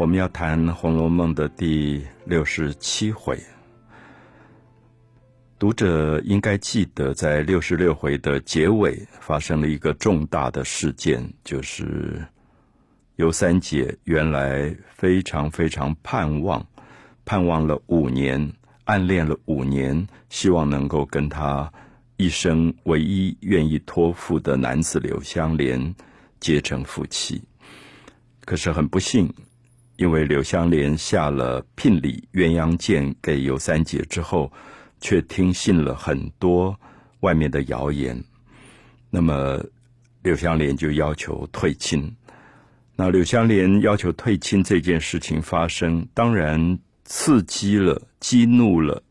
我们要谈《红楼梦》的第六十七回。读者应该记得，在六十六回的结尾发生了一个重大的事件，就是尤三姐原来非常非常盼望，盼望了五年，暗恋了五年，希望能够跟他一生唯一愿意托付的男子柳香莲结成夫妻。可是很不幸，因为柳香莲下了聘礼鸳鸯剑给尤三姐之后。却听信了很多外面的谣言，那么柳香莲就要求退亲。那柳香莲要求退亲这件事情发生，当然刺激了、激怒了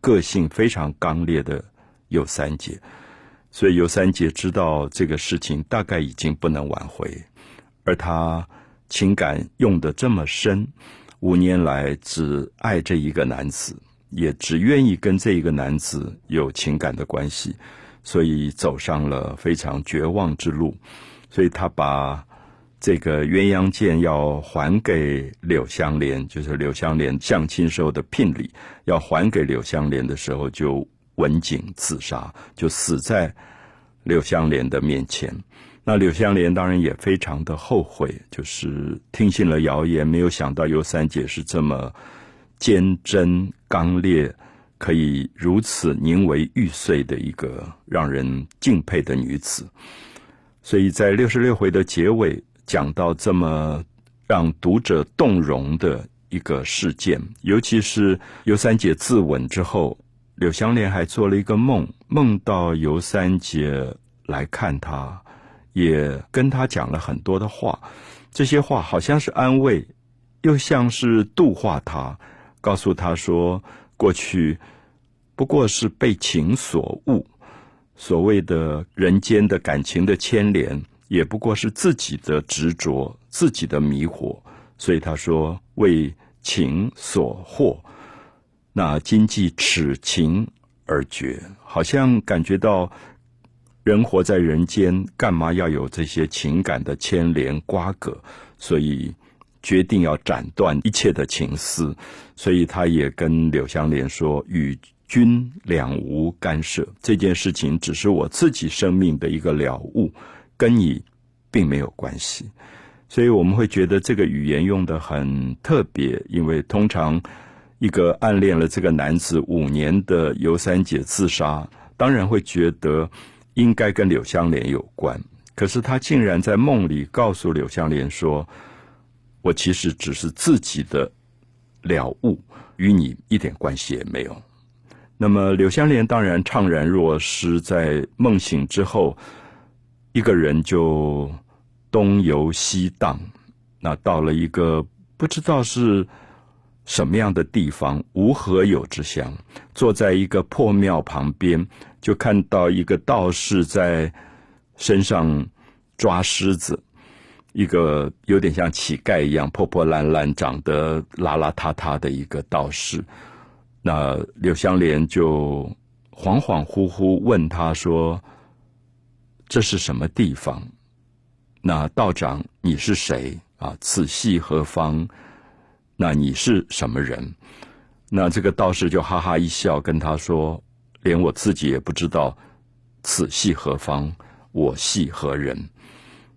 个性非常刚烈的尤三姐，所以尤三姐知道这个事情大概已经不能挽回，而她情感用的这么深，五年来只爱这一个男子。也只愿意跟这一个男子有情感的关系，所以走上了非常绝望之路。所以他把这个鸳鸯剑要还给柳香莲，就是柳香莲相亲时候的聘礼，要还给柳香莲的时候，就刎颈自杀，就死在柳香莲的面前。那柳香莲当然也非常的后悔，就是听信了谣言，没有想到尤三姐是这么。坚贞刚烈，可以如此宁为玉碎的一个让人敬佩的女子，所以在六十六回的结尾讲到这么让读者动容的一个事件，尤其是尤三姐自刎之后，柳香莲还做了一个梦，梦到尤三姐来看她，也跟他讲了很多的话，这些话好像是安慰，又像是度化他。告诉他说，过去不过是被情所误，所谓的人间的感情的牵连，也不过是自己的执着、自己的迷惑。所以他说为情所惑，那今既此情而绝，好像感觉到人活在人间，干嘛要有这些情感的牵连瓜葛？所以。决定要斩断一切的情丝，所以他也跟柳湘莲说：“与君两无干涉，这件事情只是我自己生命的一个了悟，跟你并没有关系。”所以我们会觉得这个语言用的很特别，因为通常一个暗恋了这个男子五年的尤三姐自杀，当然会觉得应该跟柳香莲有关。可是他竟然在梦里告诉柳香莲说。我其实只是自己的了悟，与你一点关系也没有。那么柳香莲当然怅然若失，在梦醒之后，一个人就东游西荡，那到了一个不知道是什么样的地方，无何有之乡，坐在一个破庙旁边，就看到一个道士在身上抓狮子。一个有点像乞丐一样破破烂烂、长得邋邋遢遢的一个道士，那柳香莲就恍恍惚惚问他说：“这是什么地方？那道长你是谁啊？此系何方？那你是什么人？”那这个道士就哈哈一笑，跟他说：“连我自己也不知道此系何方，我系何人。”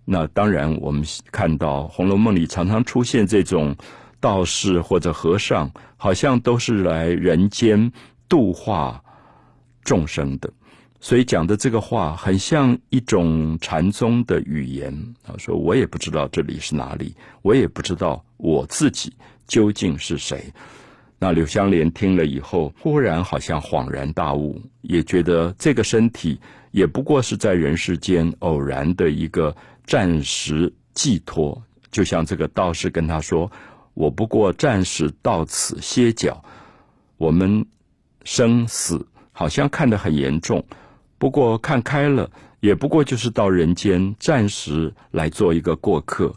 那当然，我们看到《红楼梦》里常常出现这种道士或者和尚，好像都是来人间度化众生的，所以讲的这个话很像一种禅宗的语言。他说：“我也不知道这里是哪里，我也不知道我自己究竟是谁。”那柳香莲听了以后，忽然好像恍然大悟，也觉得这个身体也不过是在人世间偶然的一个。暂时寄托，就像这个道士跟他说：“我不过暂时到此歇脚。我们生死好像看得很严重，不过看开了，也不过就是到人间暂时来做一个过客。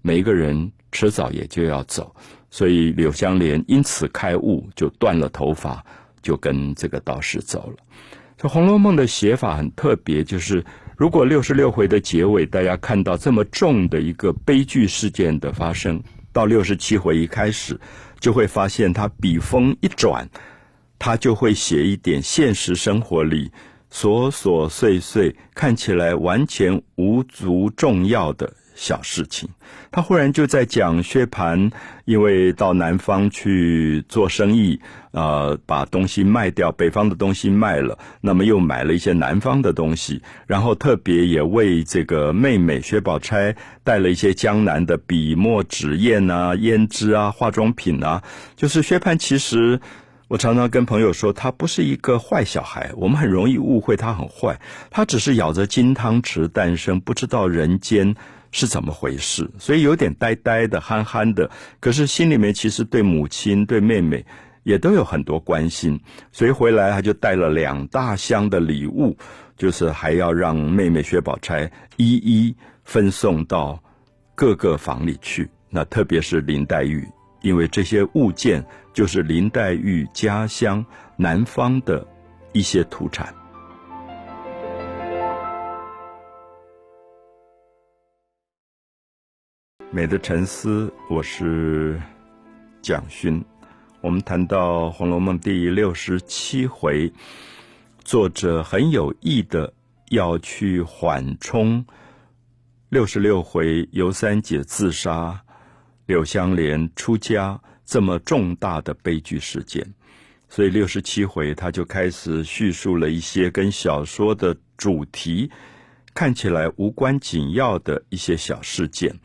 每一个人迟早也就要走，所以柳香莲因此开悟，就断了头发，就跟这个道士走了。这《红楼梦》的写法很特别，就是。如果六十六回的结尾，大家看到这么重的一个悲剧事件的发生，到六十七回一开始，就会发现他笔锋一转，他就会写一点现实生活里琐琐碎碎，看起来完全无足重要的。小事情，他忽然就在讲薛蟠，因为到南方去做生意，呃，把东西卖掉，北方的东西卖了，那么又买了一些南方的东西，然后特别也为这个妹妹薛宝钗带了一些江南的笔墨纸砚啊、胭脂啊、化妆品啊。就是薛蟠，其实我常常跟朋友说，他不是一个坏小孩，我们很容易误会他很坏，他只是咬着金汤匙诞生，不知道人间。是怎么回事？所以有点呆呆的、憨憨的，可是心里面其实对母亲、对妹妹也都有很多关心。所以回来他就带了两大箱的礼物，就是还要让妹妹薛宝钗一一分送到各个房里去。那特别是林黛玉，因为这些物件就是林黛玉家乡南方的一些土产。美的沉思，我是蒋勋。我们谈到《红楼梦》第六十七回，作者很有意的要去缓冲六十六回尤三姐自杀、柳湘莲出家这么重大的悲剧事件，所以六十七回他就开始叙述了一些跟小说的主题看起来无关紧要的一些小事件。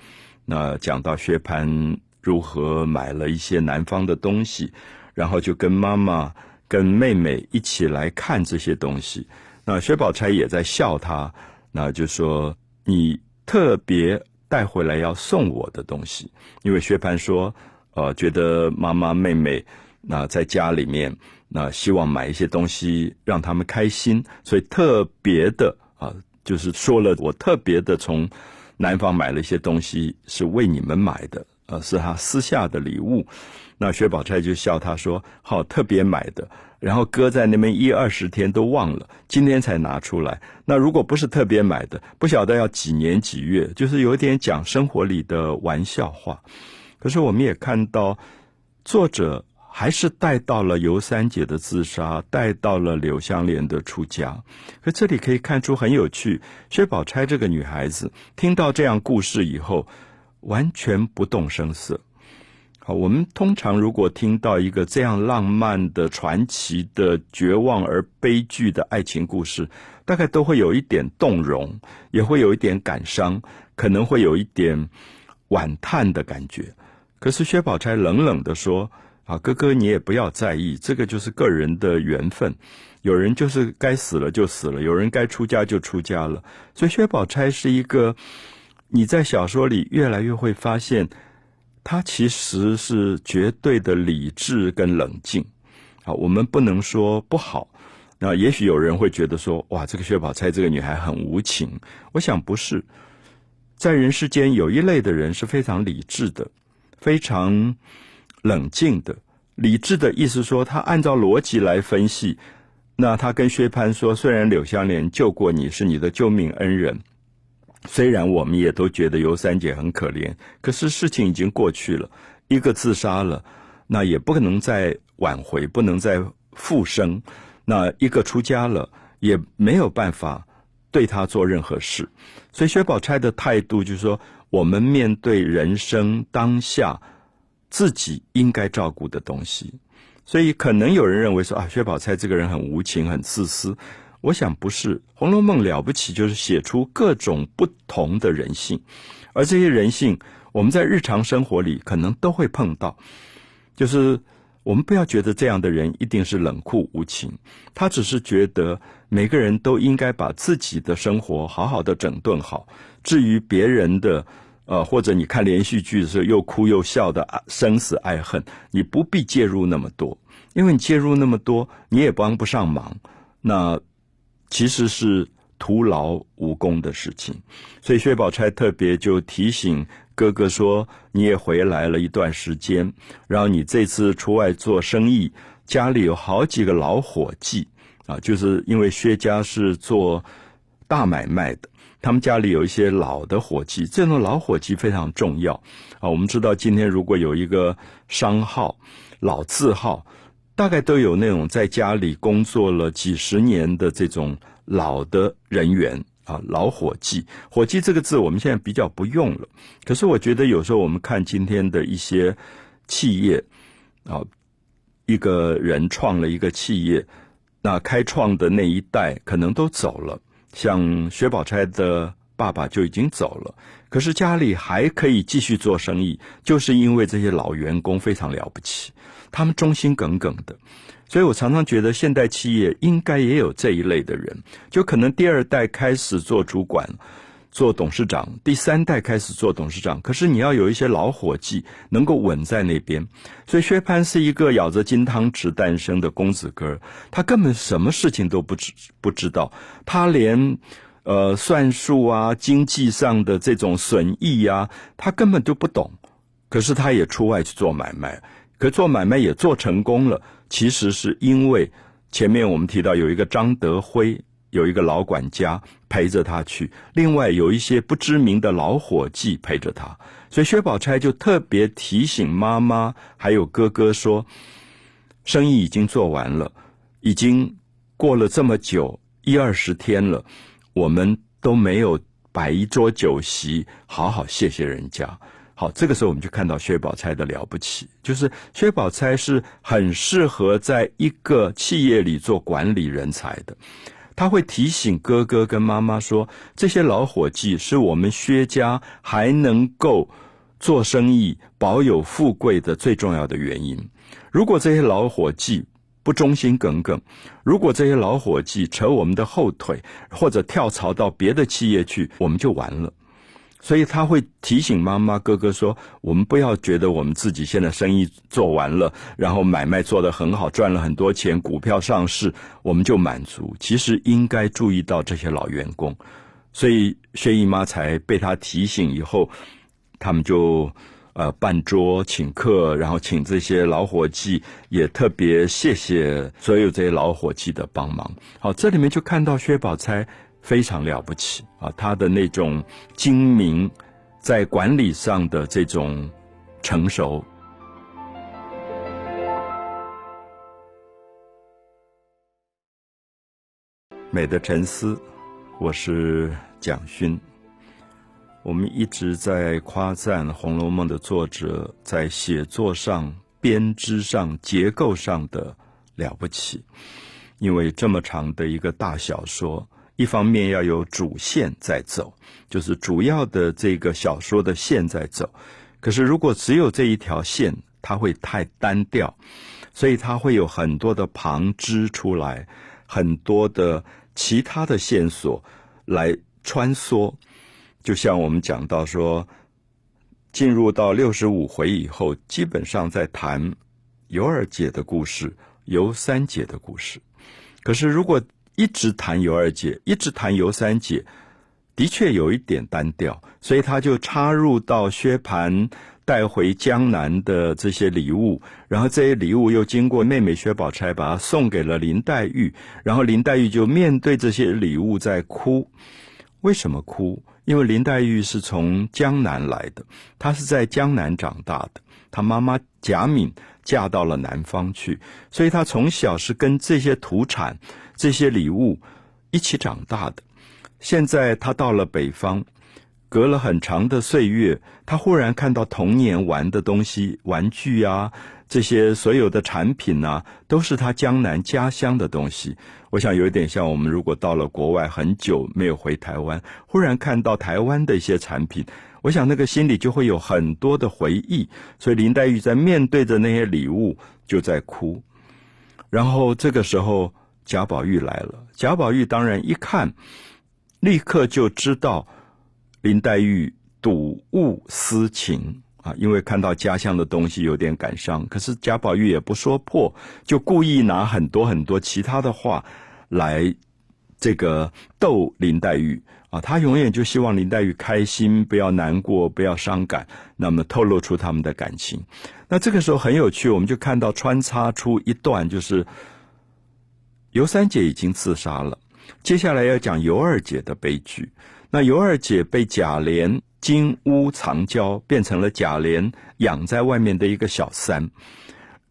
那讲到薛蟠如何买了一些南方的东西，然后就跟妈妈、跟妹妹一起来看这些东西。那薛宝钗也在笑他，那就说你特别带回来要送我的东西，因为薛蟠说，呃，觉得妈妈、妹妹那在家里面，那希望买一些东西让他们开心，所以特别的啊，就是说了我特别的从。男方买了一些东西是为你们买的，呃，是他私下的礼物。那薛宝钗就笑他说：“好，特别买的，然后搁在那边一二十天都忘了，今天才拿出来。那如果不是特别买的，不晓得要几年几月，就是有点讲生活里的玩笑话。可是我们也看到作者。”还是带到了尤三姐的自杀，带到了柳湘莲的出家。可这里可以看出很有趣，薛宝钗这个女孩子听到这样故事以后，完全不动声色。好，我们通常如果听到一个这样浪漫的、传奇的、绝望而悲剧的爱情故事，大概都会有一点动容，也会有一点感伤，可能会有一点惋叹的感觉。可是薛宝钗冷冷的说。啊，哥哥，你也不要在意，这个就是个人的缘分。有人就是该死了就死了，有人该出家就出家了。所以薛宝钗是一个，你在小说里越来越会发现，她其实是绝对的理智跟冷静。好，我们不能说不好。那也许有人会觉得说，哇，这个薛宝钗这个女孩很无情。我想不是，在人世间有一类的人是非常理智的，非常。冷静的、理智的意思说，他按照逻辑来分析。那他跟薛蟠说：“虽然柳湘莲救过你，是你的救命恩人，虽然我们也都觉得尤三姐很可怜，可是事情已经过去了。一个自杀了，那也不可能再挽回，不能再复生。那一个出家了，也没有办法对他做任何事。所以薛宝钗的态度就是说：我们面对人生当下。”自己应该照顾的东西，所以可能有人认为说啊，薛宝钗这个人很无情、很自私。我想不是，《红楼梦》了不起就是写出各种不同的人性，而这些人性，我们在日常生活里可能都会碰到。就是我们不要觉得这样的人一定是冷酷无情，他只是觉得每个人都应该把自己的生活好好的整顿好。至于别人的。呃，或者你看连续剧的时候又哭又笑的生死爱恨，你不必介入那么多，因为你介入那么多，你也帮不上忙，那其实是徒劳无功的事情。所以薛宝钗特别就提醒哥哥说：“你也回来了一段时间，然后你这次出外做生意，家里有好几个老伙计啊，就是因为薛家是做大买卖的。”他们家里有一些老的伙计，这种老伙计非常重要啊。我们知道，今天如果有一个商号、老字号，大概都有那种在家里工作了几十年的这种老的人员啊，老伙计。伙计这个字我们现在比较不用了，可是我觉得有时候我们看今天的一些企业啊，一个人创了一个企业。那开创的那一代可能都走了，像薛宝钗的爸爸就已经走了，可是家里还可以继续做生意，就是因为这些老员工非常了不起，他们忠心耿耿的，所以我常常觉得现代企业应该也有这一类的人，就可能第二代开始做主管。做董事长，第三代开始做董事长，可是你要有一些老伙计能够稳在那边。所以薛蟠是一个咬着金汤匙诞生的公子哥他根本什么事情都不知不知道，他连呃算术啊、经济上的这种损益呀，他根本就不懂。可是他也出外去做买卖，可做买卖也做成功了。其实是因为前面我们提到有一个张德辉。有一个老管家陪着他去，另外有一些不知名的老伙计陪着他，所以薛宝钗就特别提醒妈妈还有哥哥说：“生意已经做完了，已经过了这么久一二十天了，我们都没有摆一桌酒席，好好谢谢人家。”好，这个时候我们就看到薛宝钗的了不起，就是薛宝钗是很适合在一个企业里做管理人才的。他会提醒哥哥跟妈妈说：“这些老伙计是我们薛家还能够做生意、保有富贵的最重要的原因。如果这些老伙计不忠心耿耿，如果这些老伙计扯我们的后腿，或者跳槽到别的企业去，我们就完了。”所以他会提醒妈妈、哥哥说：“我们不要觉得我们自己现在生意做完了，然后买卖做得很好，赚了很多钱，股票上市，我们就满足。其实应该注意到这些老员工。”所以薛姨妈才被他提醒以后，他们就呃办桌请客，然后请这些老伙计，也特别谢谢所有这些老伙计的帮忙。好，这里面就看到薛宝钗。非常了不起啊！他的那种精明，在管理上的这种成熟。美的沉思，我是蒋勋。我们一直在夸赞《红楼梦》的作者在写作上、编织上、结构上的了不起，因为这么长的一个大小说。一方面要有主线在走，就是主要的这个小说的线在走。可是如果只有这一条线，它会太单调，所以它会有很多的旁支出来，很多的其他的线索来穿梭。就像我们讲到说，进入到六十五回以后，基本上在谈尤二姐的故事，尤三姐的故事。可是如果一直谈尤二姐，一直谈尤三姐，的确有一点单调，所以他就插入到薛蟠带回江南的这些礼物，然后这些礼物又经过妹妹薛宝钗把它送给了林黛玉，然后林黛玉就面对这些礼物在哭。为什么哭？因为林黛玉是从江南来的，她是在江南长大的，她妈妈贾敏嫁到了南方去，所以她从小是跟这些土产。这些礼物一起长大的，现在他到了北方，隔了很长的岁月，他忽然看到童年玩的东西，玩具啊，这些所有的产品啊，都是他江南家乡的东西。我想有一点像我们如果到了国外很久没有回台湾，忽然看到台湾的一些产品，我想那个心里就会有很多的回忆。所以林黛玉在面对着那些礼物就在哭，然后这个时候。贾宝玉来了，贾宝玉当然一看，立刻就知道林黛玉睹物思情啊，因为看到家乡的东西有点感伤。可是贾宝玉也不说破，就故意拿很多很多其他的话来这个逗林黛玉啊。他永远就希望林黛玉开心，不要难过，不要伤感，那么透露出他们的感情。那这个时候很有趣，我们就看到穿插出一段就是。尤三姐已经自杀了，接下来要讲尤二姐的悲剧。那尤二姐被贾琏金屋藏娇，变成了贾琏养在外面的一个小三，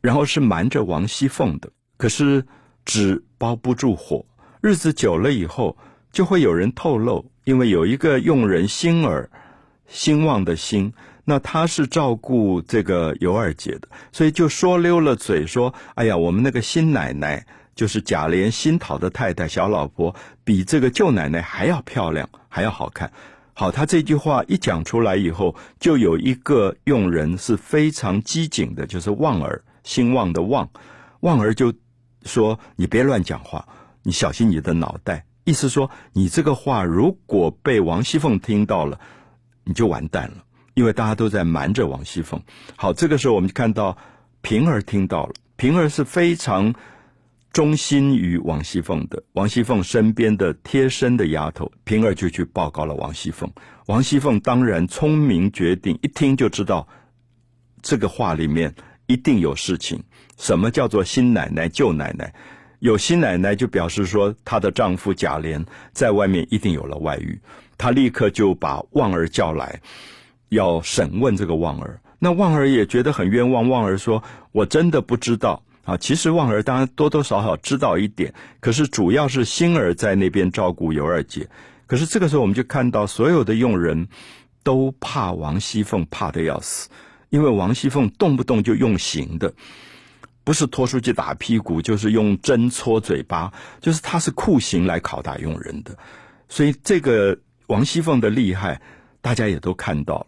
然后是瞒着王熙凤的。可是纸包不住火，日子久了以后，就会有人透露，因为有一个佣人星儿，兴旺的兴，那他是照顾这个尤二姐的，所以就说溜了嘴说：“哎呀，我们那个新奶奶。”就是贾琏新讨的太太小老婆，比这个舅奶奶还要漂亮，还要好看。好，他这句话一讲出来以后，就有一个佣人是非常机警的，就是旺儿，兴旺的旺，旺儿就说：“你别乱讲话，你小心你的脑袋。”意思说，你这个话如果被王熙凤听到了，你就完蛋了，因为大家都在瞒着王熙凤。好，这个时候我们就看到平儿听到了，平儿是非常。忠心于王熙凤的，王熙凤身边的贴身的丫头平儿就去报告了王熙凤。王熙凤当然聪明绝顶，一听就知道这个话里面一定有事情。什么叫做新奶奶旧奶奶？有新奶奶就表示说她的丈夫贾琏在外面一定有了外遇。她立刻就把旺儿叫来，要审问这个旺儿。那旺儿也觉得很冤枉，旺儿说：“我真的不知道。”啊，其实旺儿当然多多少少知道一点，可是主要是星儿在那边照顾尤二姐。可是这个时候，我们就看到所有的佣人都怕王熙凤，怕的要死，因为王熙凤动不动就用刑的，不是拖出去打屁股，就是用针戳嘴巴，就是他是酷刑来拷打佣人的。所以这个王熙凤的厉害，大家也都看到了。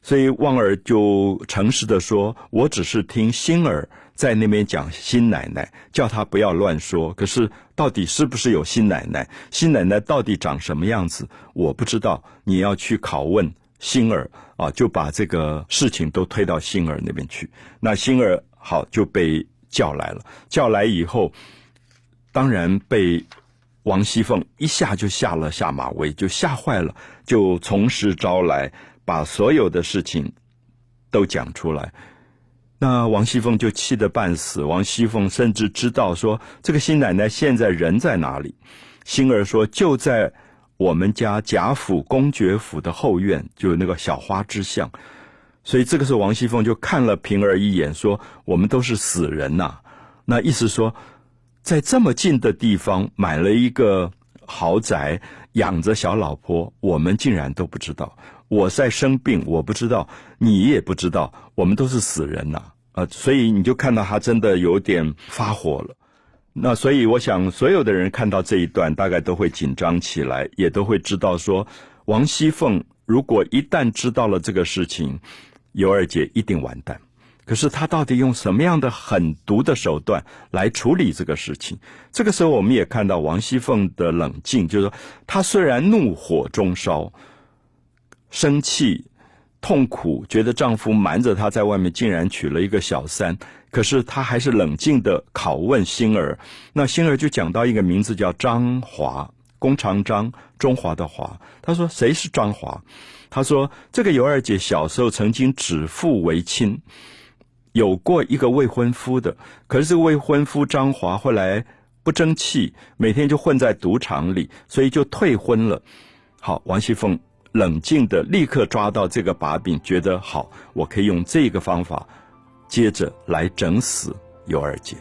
所以旺儿就诚实的说：“我只是听星儿。”在那边讲新奶奶，叫他不要乱说。可是到底是不是有新奶奶？新奶奶到底长什么样子？我不知道。你要去拷问星儿啊，就把这个事情都推到星儿那边去。那星儿好就被叫来了，叫来以后，当然被王熙凤一下就下了下马威，就吓坏了，就从实招来，把所有的事情都讲出来。那王熙凤就气得半死。王熙凤甚至知道说，这个新奶奶现在人在哪里。星儿说，就在我们家贾府公爵府的后院，就那个小花之巷。所以这个时候，王熙凤就看了平儿一眼，说：“我们都是死人呐。”那意思说，在这么近的地方买了一个豪宅，养着小老婆，我们竟然都不知道。我在生病，我不知道，你也不知道，我们都是死人呐。啊，所以你就看到他真的有点发火了。那所以我想，所有的人看到这一段，大概都会紧张起来，也都会知道说，王熙凤如果一旦知道了这个事情，尤二姐一定完蛋。可是她到底用什么样的狠毒的手段来处理这个事情？这个时候，我们也看到王熙凤的冷静，就是说，她虽然怒火中烧，生气。痛苦，觉得丈夫瞒着她在外面，竟然娶了一个小三。可是她还是冷静的拷问星儿。那星儿就讲到一个名字叫张华，弓长张，中华的华。他说：“谁是张华？”他说：“这个尤二姐小时候曾经指腹为亲，有过一个未婚夫的。可是这个未婚夫张华后来不争气，每天就混在赌场里，所以就退婚了。”好，王熙凤。冷静的，立刻抓到这个把柄，觉得好，我可以用这个方法，接着来整死尤二姐。